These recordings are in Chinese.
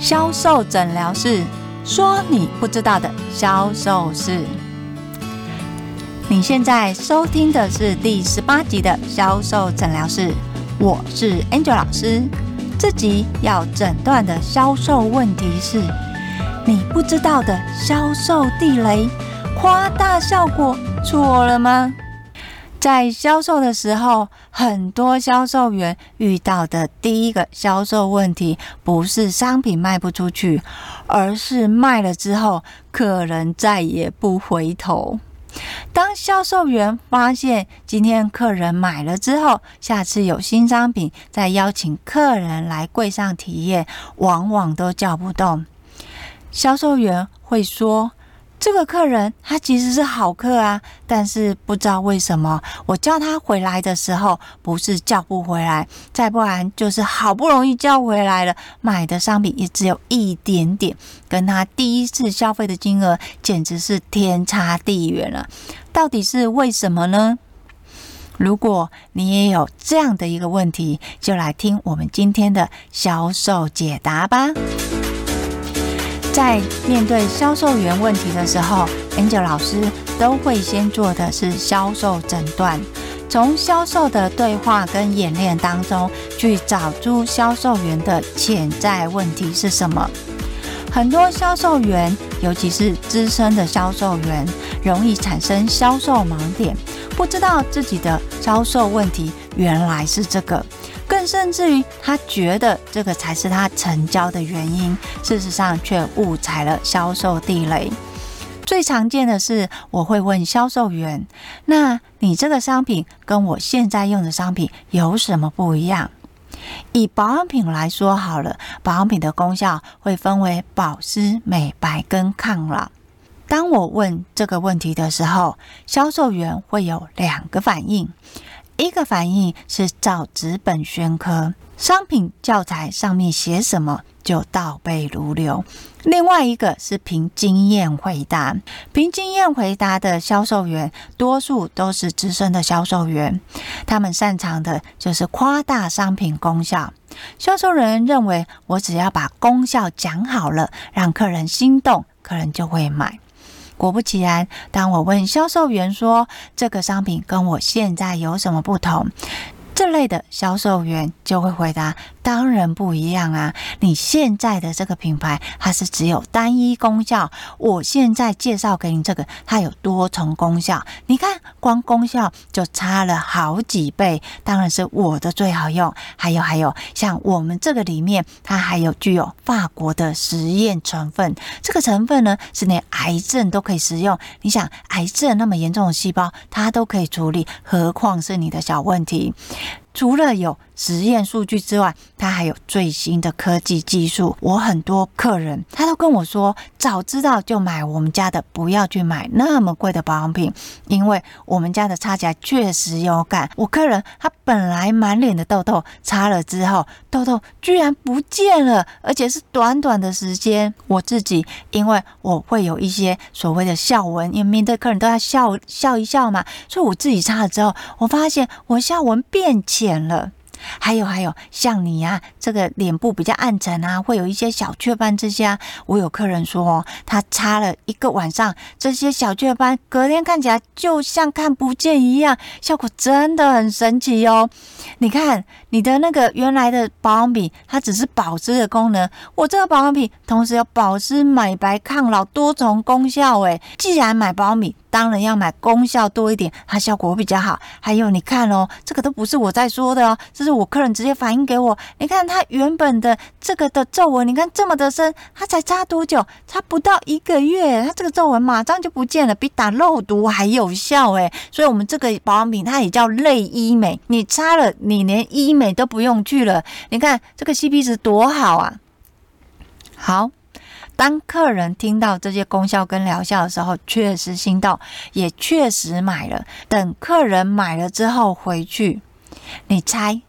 销售诊疗室，说你不知道的销售事。你现在收听的是第十八集的销售诊疗室，我是 Angel 老师。这集要诊断的销售问题是你不知道的销售地雷，夸大效果错了吗？在销售的时候，很多销售员遇到的第一个销售问题，不是商品卖不出去，而是卖了之后，客人再也不回头。当销售员发现今天客人买了之后，下次有新商品再邀请客人来柜上体验，往往都叫不动。销售员会说，这个客人他其实是好客啊，但是不知道为什么我叫他回来的时候，不是叫不回来，再不然就是好不容易叫回来了，买的商品也只有一点点，跟他第一次消费的金额简直是天差地远了。到底是为什么呢？如果你也有这样的一个问题，就来听我们今天的销售解答吧。在面对销售员问题的时候，Angel 老师都会先做的是销售诊断，从销售的对话跟演练当中去找出销售员的潜在问题是什么。很多销售员，尤其是资深的销售员，容易产生销售盲点，不知道自己的销售问题原来是这个。甚至于，他觉得这个才是他成交的原因，事实上却误踩了销售地雷。最常见的是，我会问销售员：“那你这个商品跟我现在用的商品有什么不一样？”以保养品来说好了，保养品的功效会分为保湿、美白跟抗老。当我问这个问题的时候，销售员会有两个反应。一个反应是照纸本宣科，商品教材上面写什么就倒背如流；另外一个是凭经验回答。凭经验回答的销售员，多数都是资深的销售员，他们擅长的就是夸大商品功效。销售人认为，我只要把功效讲好了，让客人心动，客人就会买。果不其然，当我问销售员说，这个商品跟我现在有什么不同？这类的销售员就会回答：当然不一样啊！你现在的这个品牌，它是只有单一功效。我现在介绍给你这个，它有多重功效。你看，光功效就差了好几倍。当然是我的最好用。还有还有，像我们这个里面，它还有具有法国的实验成分。这个成分呢，是连癌症都可以使用。你想，癌症那么严重的细胞，它都可以处理，何况是你的小问题？除了有实验数据之外，它还有最新的科技技术。我很多客人他都跟我说，早知道就买我们家的，不要去买那么贵的保养品，因为我们家的擦起来确实有感。我客人他本来满脸的痘痘，擦了之后痘痘居然不见了，而且是短短的时间。我自己因为我会有一些所谓的笑纹，因为面对客人都要笑笑一笑嘛，所以我自己擦了之后，我发现我笑纹变浅了。还有还有，像你啊，这个脸部比较暗沉啊，会有一些小雀斑这些啊。我有客人说哦，他擦了一个晚上，这些小雀斑隔天看起来就像看不见一样，效果真的很神奇哦。你看你的那个原来的保养品，它只是保湿的功能，我这个保养品同时有保湿、美白、抗老多重功效。诶，既然买保养品。当然要买功效多一点，它效果会比较好。还有你看哦，这个都不是我在说的哦，这是我客人直接反映给我。你看它原本的这个的皱纹，你看这么的深，它才擦多久？擦不到一个月，它这个皱纹马上就不见了，比打肉毒还有效诶。所以我们这个保养品它也叫类医美，你擦了你连医美都不用去了。你看这个 CP 值多好啊！好。当客人听到这些功效跟疗效的时候，确实心动，也确实买了。等客人买了之后回去，你猜，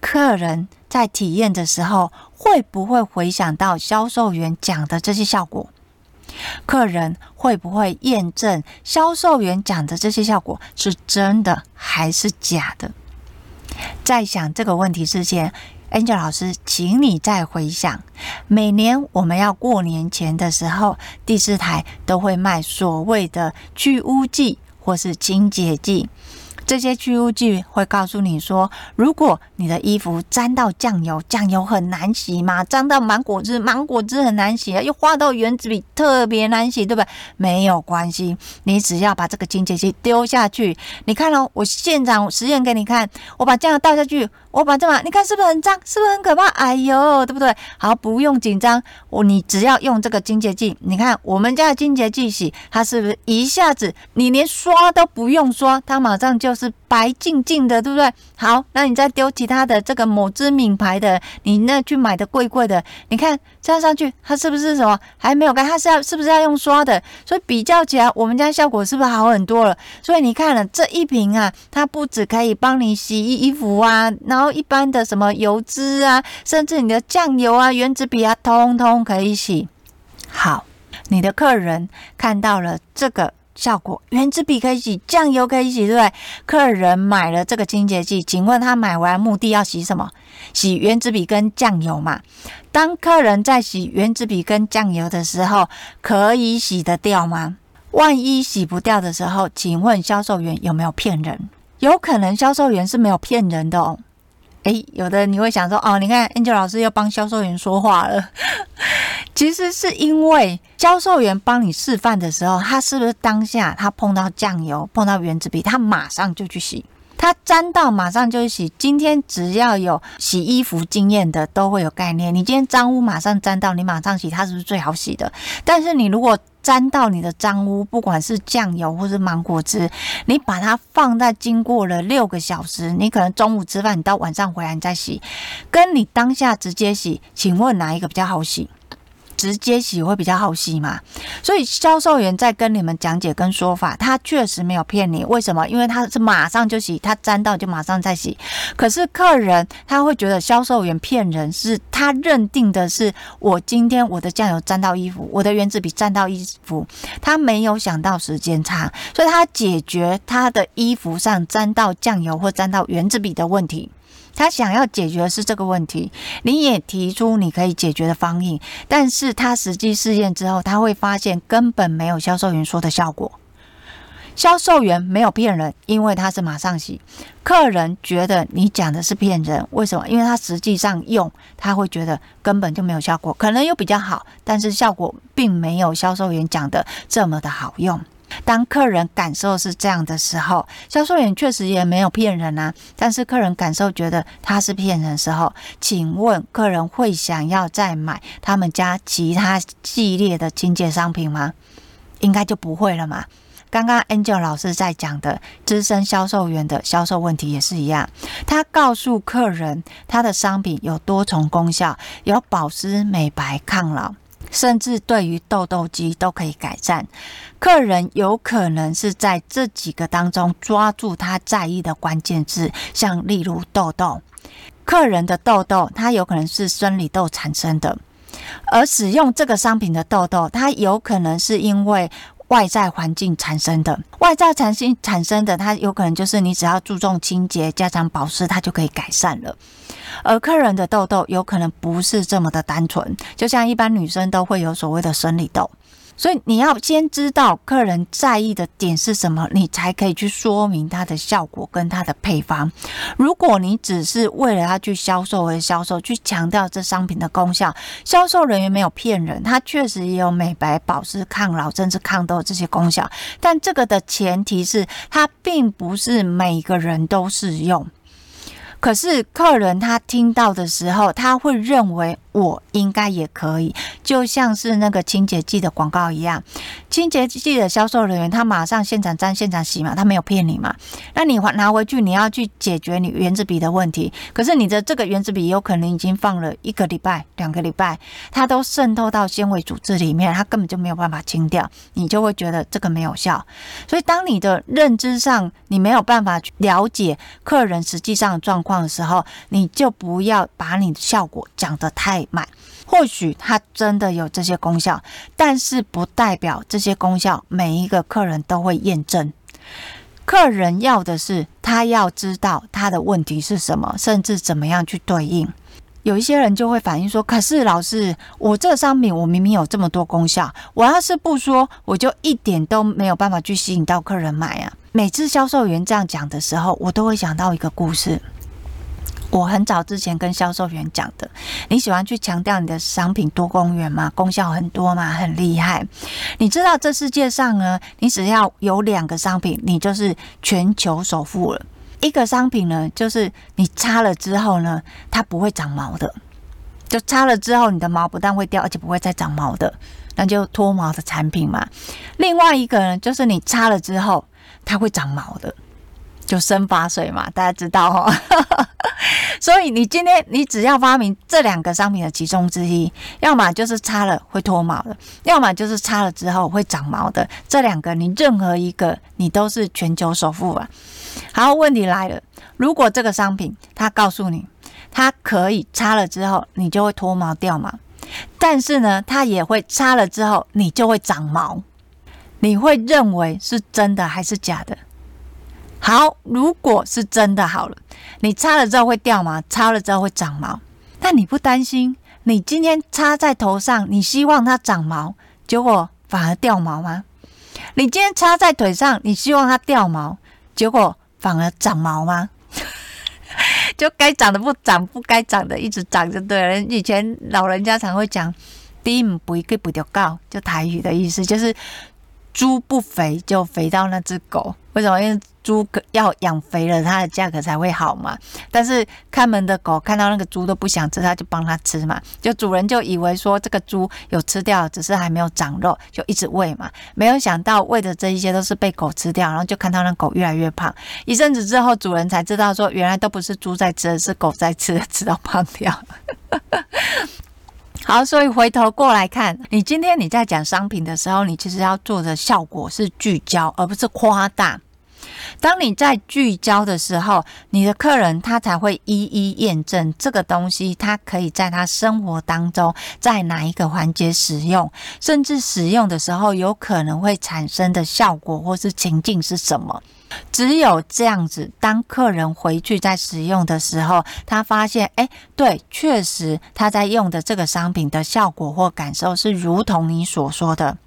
客人在体验的时候会不会回想到销售员讲的这些效果？客人会不会验证销售员讲的这些效果是真的还是假的？在想这个问题之前，Angel 老师，请你再回想，每年我们要过年前的时候，第四台都会卖所谓的去污剂或是清洁剂。这些去污剂会告诉你说，如果你的衣服沾到酱油，酱油很难洗嘛；沾到芒果汁，芒果汁很难洗啊；又画到原子笔，特别难洗，对不对？没有关系，你只要把这个清洁剂丢下去。你看哦，我现场实验给你看，我把酱油倒下去。我把这把，你看是不是很脏？是不是很可怕？哎呦，对不对？好，不用紧张。我你只要用这个清洁剂，你看我们家的清洁剂洗，它是不是一下子你连刷都不用刷，它马上就是白净净的，对不对？好，那你再丢其他的这个某知名牌的，你那去买的贵贵的，你看这样上去，它是不是什么还没有干？它是要是不是要用刷的？所以比较起来，我们家效果是不是好很多了？所以你看了这一瓶啊，它不止可以帮你洗衣服啊，然后。一般的什么油脂啊，甚至你的酱油啊、原子笔啊，通通可以洗。好，你的客人看到了这个效果，原子笔可以洗，酱油可以洗，对不对？客人买了这个清洁剂，请问他买完目的要洗什么？洗原子笔跟酱油嘛。当客人在洗原子笔跟酱油的时候，可以洗得掉吗？万一洗不掉的时候，请问销售员有没有骗人？有可能销售员是没有骗人的哦。诶，有的你会想说，哦，你看 Angel 老师又帮销售员说话了。其实是因为销售员帮你示范的时候，他是不是当下他碰到酱油、碰到原子笔，他马上就去洗，它沾到马上就洗。今天只要有洗衣服经验的都会有概念，你今天脏污马上沾到，你马上洗，它是不是最好洗的？但是你如果沾到你的脏污，不管是酱油或是芒果汁，你把它放在经过了六个小时，你可能中午吃饭，你到晚上回来你再洗，跟你当下直接洗，请问哪一个比较好洗？直接洗会比较好洗嘛？所以销售员在跟你们讲解跟说法，他确实没有骗你。为什么？因为他是马上就洗，他沾到就马上再洗。可是客人他会觉得销售员骗人，是他认定的是我今天我的酱油沾到衣服，我的原子笔沾到衣服，他没有想到时间差，所以他解决他的衣服上沾到酱油或沾到原子笔的问题。他想要解决的是这个问题，你也提出你可以解决的方案，但是他实际试验之后，他会发现根本没有销售员说的效果。销售员没有骗人，因为他是马上洗。客人觉得你讲的是骗人，为什么？因为他实际上用，他会觉得根本就没有效果，可能又比较好，但是效果并没有销售员讲的这么的好用。当客人感受是这样的时候，销售员确实也没有骗人啊。但是客人感受觉得他是骗人的时候，请问客人会想要再买他们家其他系列的清洁商品吗？应该就不会了嘛。刚刚 Angel 老师在讲的资深销售员的销售问题也是一样，他告诉客人他的商品有多重功效，有保湿、美白、抗老。甚至对于痘痘肌都可以改善。客人有可能是在这几个当中抓住他在意的关键字，像例如痘痘。客人的痘痘，它有可能是生理痘产生的，而使用这个商品的痘痘，它有可能是因为外在环境产生的。外在产生产生的，它有可能就是你只要注重清洁、加强保湿，它就可以改善了。而客人的痘痘有可能不是这么的单纯，就像一般女生都会有所谓的生理痘，所以你要先知道客人在意的点是什么，你才可以去说明它的效果跟它的配方。如果你只是为了他去销售而销售，去强调这商品的功效，销售人员没有骗人，他确实也有美白、保湿、抗老甚至抗痘这些功效，但这个的前提是它并不是每个人都适用。可是客人他听到的时候，他会认为我应该也可以，就像是那个清洁剂的广告一样。清洁剂的销售人员他马上现场沾现场洗嘛，他没有骗你嘛。那你拿回去，你要去解决你原子笔的问题。可是你的这个原子笔有可能已经放了一个礼拜、两个礼拜，它都渗透到纤维组织里面，它根本就没有办法清掉，你就会觉得这个没有效。所以当你的认知上你没有办法去了解客人实际上的状况。的时候，你就不要把你的效果讲得太满。或许它真的有这些功效，但是不代表这些功效每一个客人都会验证。客人要的是他要知道他的问题是什么，甚至怎么样去对应。有一些人就会反映说：“可是老师，我这商品我明明有这么多功效，我要是不说，我就一点都没有办法去吸引到客人买啊。”每次销售员这样讲的时候，我都会想到一个故事。我很早之前跟销售员讲的，你喜欢去强调你的商品多功能吗？功效很多吗？很厉害。你知道这世界上呢，你只要有两个商品，你就是全球首富了。一个商品呢，就是你擦了之后呢，它不会长毛的，就擦了之后你的毛不但会掉，而且不会再长毛的，那就脱毛的产品嘛。另外一个呢，就是你擦了之后它会长毛的，就生发水嘛，大家知道哦。所以你今天你只要发明这两个商品的其中之一，要么就是擦了会脱毛的，要么就是擦了之后会长毛的，这两个你任何一个你都是全球首富啊。好，问题来了，如果这个商品它告诉你它可以擦了之后你就会脱毛掉毛，但是呢它也会擦了之后你就会长毛，你会认为是真的还是假的？好，如果是真的好了，你擦了之后会掉毛，擦了之后会长毛，那你不担心？你今天擦在头上，你希望它长毛，结果反而掉毛吗？你今天擦在腿上，你希望它掉毛，结果反而长毛吗？就该长的不长，不该长的一直长就对了。以前老人家常会讲“低不一个不掉高”，就台语的意思就是猪不肥就肥到那只狗。为什么？因为猪要养肥了，它的价格才会好嘛。但是看门的狗看到那个猪都不想吃，它就帮它吃嘛。就主人就以为说这个猪有吃掉，只是还没有长肉，就一直喂嘛。没有想到喂的这一些都是被狗吃掉，然后就看到那狗越来越胖。一阵子之后，主人才知道说，原来都不是猪在吃，是狗在吃，吃到胖掉。好，所以回头过来看，你今天你在讲商品的时候，你其实要做的效果是聚焦，而不是夸大。当你在聚焦的时候，你的客人他才会一一验证这个东西，他可以在他生活当中在哪一个环节使用，甚至使用的时候有可能会产生的效果或是情境是什么。只有这样子，当客人回去在使用的时候，他发现，哎，对，确实他在用的这个商品的效果或感受是如同你所说的。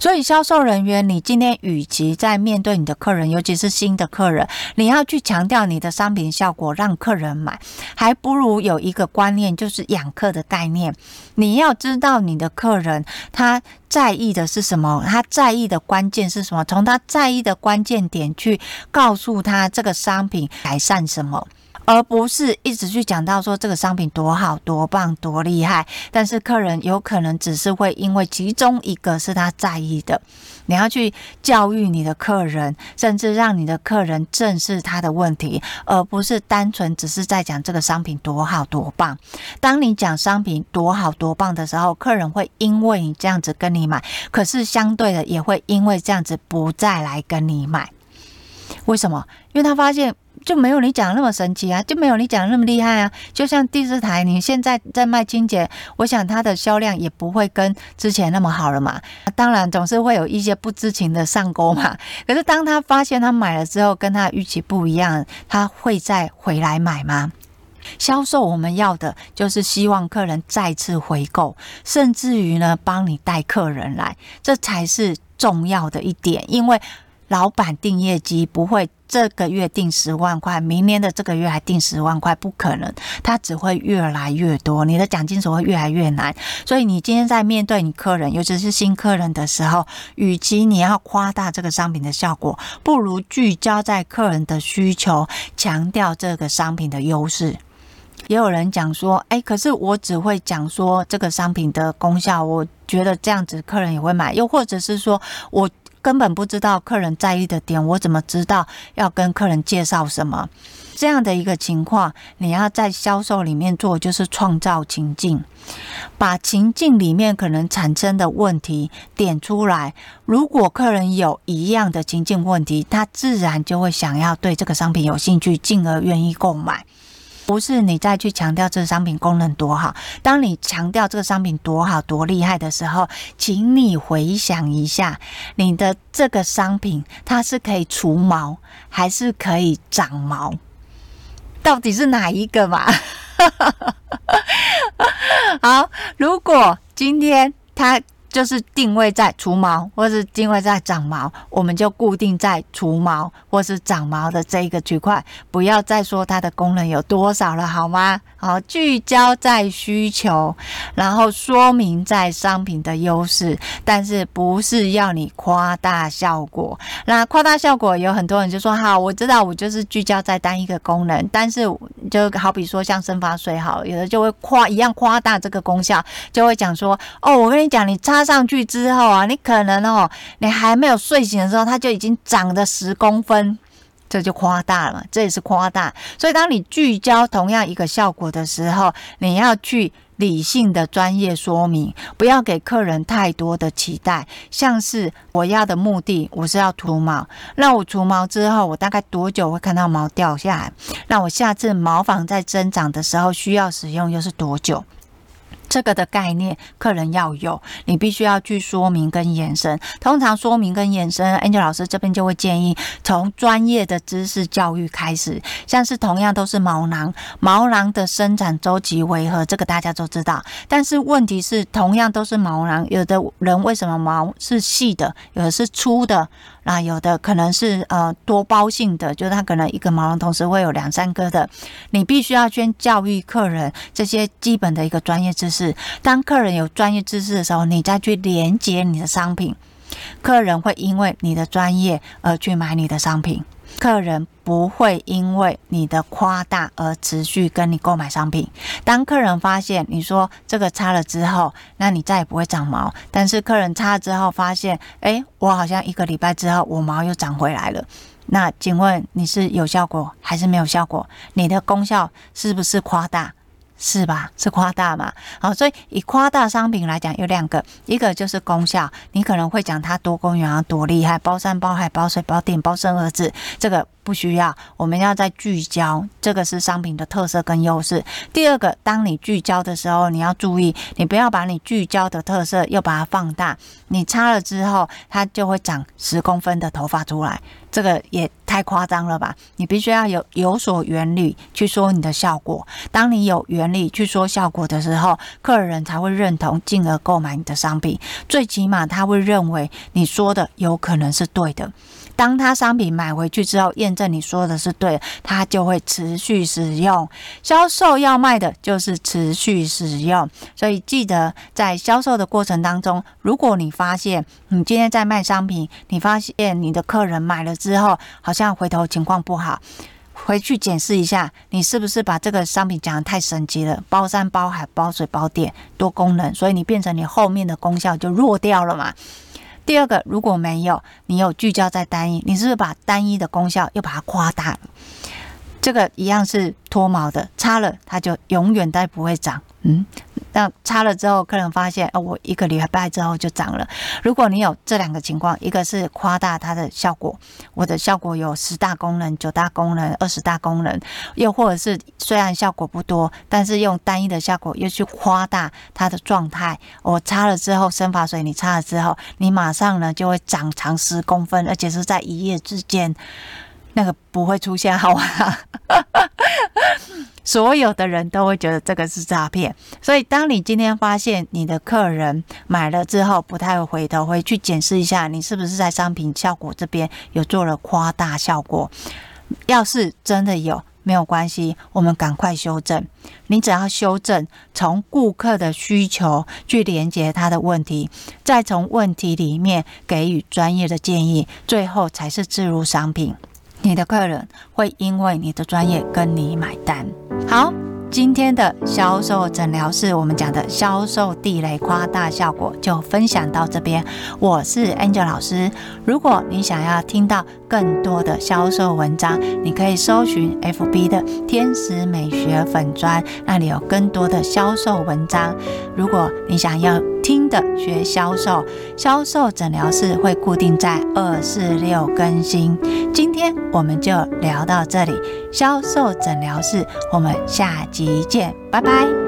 所以，销售人员，你今天与其在面对你的客人，尤其是新的客人，你要去强调你的商品效果让客人买，还不如有一个观念，就是养客的概念。你要知道你的客人他在意的是什么，他在意的关键是什么，从他在意的关键点去告诉他这个商品改善什么。而不是一直去讲到说这个商品多好、多棒、多厉害，但是客人有可能只是会因为其中一个是他在意的。你要去教育你的客人，甚至让你的客人正视他的问题，而不是单纯只是在讲这个商品多好、多棒。当你讲商品多好、多棒的时候，客人会因为你这样子跟你买，可是相对的也会因为这样子不再来跟你买。为什么？因为他发现。就没有你讲的那么神奇啊，就没有你讲的那么厉害啊。就像第四台，你现在在卖清洁，我想它的销量也不会跟之前那么好了嘛。当然，总是会有一些不知情的上钩嘛。可是当他发现他买了之后跟他预期不一样，他会再回来买吗？销售我们要的就是希望客人再次回购，甚至于呢帮你带客人来，这才是重要的一点，因为。老板定业绩不会这个月定十万块，明年的这个月还定十万块，不可能，他只会越来越多，你的奖金只会越来越难。所以你今天在面对你客人，尤其是新客人的时候，与其你要夸大这个商品的效果，不如聚焦在客人的需求，强调这个商品的优势。也有人讲说，哎，可是我只会讲说这个商品的功效，我觉得这样子客人也会买，又或者是说我。根本不知道客人在意的点，我怎么知道要跟客人介绍什么？这样的一个情况，你要在销售里面做，就是创造情境，把情境里面可能产生的问题点出来。如果客人有一样的情境问题，他自然就会想要对这个商品有兴趣，进而愿意购买。不是你再去强调这个商品功能多好，当你强调这个商品多好多厉害的时候，请你回想一下，你的这个商品它是可以除毛还是可以长毛？到底是哪一个嘛？好，如果今天他。就是定位在除毛，或是定位在长毛，我们就固定在除毛或是长毛的这一个区块，不要再说它的功能有多少了，好吗？好，聚焦在需求，然后说明在商品的优势，但是不是要你夸大效果。那夸大效果有很多人就说，好，我知道，我就是聚焦在单一个功能，但是就好比说像生发水，好，有的就会夸一样夸大这个功效，就会讲说，哦，我跟你讲，你擦。上去之后啊，你可能哦，你还没有睡醒的时候，它就已经长了十公分，这就夸大了嘛，这也是夸大。所以，当你聚焦同样一个效果的时候，你要去理性的专业说明，不要给客人太多的期待。像是我要的目的，我是要除毛，那我除毛之后，我大概多久会看到毛掉下来？那我下次毛发在增长的时候需要使用又是多久？这个的概念，客人要有，你必须要去说明跟延伸。通常说明跟延伸，Angel 老师这边就会建议从专业的知识教育开始。像是同样都是毛囊，毛囊的生产周期为何？这个大家都知道。但是问题是，同样都是毛囊，有的人为什么毛是细的，有的是粗的？那有的可能是呃多包性的，就是它可能一个毛囊同时会有两三个的。你必须要先教育客人这些基本的一个专业知识。当客人有专业知识的时候，你再去连接你的商品，客人会因为你的专业而去买你的商品。客人不会因为你的夸大而持续跟你购买商品。当客人发现你说这个擦了之后，那你再也不会长毛。但是客人擦了之后发现，诶，我好像一个礼拜之后我毛又长回来了。那请问你是有效果还是没有效果？你的功效是不是夸大？是吧？是夸大嘛？好，所以以夸大商品来讲，有两个，一个就是功效，你可能会讲它多功能啊，多厉害，包山包海，包水包电，包生儿子，这个。不需要，我们要再聚焦，这个是商品的特色跟优势。第二个，当你聚焦的时候，你要注意，你不要把你聚焦的特色又把它放大。你擦了之后，它就会长十公分的头发出来，这个也太夸张了吧？你必须要有有所原理去说你的效果。当你有原理去说效果的时候，客人才会认同，进而购买你的商品。最起码他会认为你说的有可能是对的。当他商品买回去之后，验证你说的是对的，他就会持续使用。销售要卖的就是持续使用，所以记得在销售的过程当中，如果你发现你今天在卖商品，你发现你的客人买了之后，好像回头情况不好，回去检视一下，你是不是把这个商品讲得太神奇了，包山包海，包水包电，多功能，所以你变成你后面的功效就弱掉了嘛。第二个，如果没有，你有聚焦在单一，你是不是把单一的功效又把它夸大了？这个一样是脱毛的，擦了它就永远都不会长，嗯。那擦了之后，客人发现，哦，我一个礼拜之后就长了。如果你有这两个情况，一个是夸大它的效果，我的效果有十大功能、九大功能、二十大功能，又或者是虽然效果不多，但是用单一的效果又去夸大它的状态。我擦了之后，生发水你擦了之后，你马上呢就会长长十公分，而且是在一夜之间。那个不会出现，好吗？所有的人都会觉得这个是诈骗。所以，当你今天发现你的客人买了之后不太会回头，会去检视一下你是不是在商品效果这边有做了夸大效果。要是真的有，没有关系，我们赶快修正。你只要修正，从顾客的需求去连接他的问题，再从问题里面给予专业的建议，最后才是置入商品。你的客人会因为你的专业跟你买单。好，今天的销售诊疗室，我们讲的销售地雷夸大效果就分享到这边。我是 Angel 老师。如果你想要听到更多的销售文章，你可以搜寻 FB 的天使美学粉专，那里有更多的销售文章。如果你想要听的学销售，销售诊疗室会固定在二四六更新。今天我们就聊到这里，销售诊疗室，我们下集见，拜拜。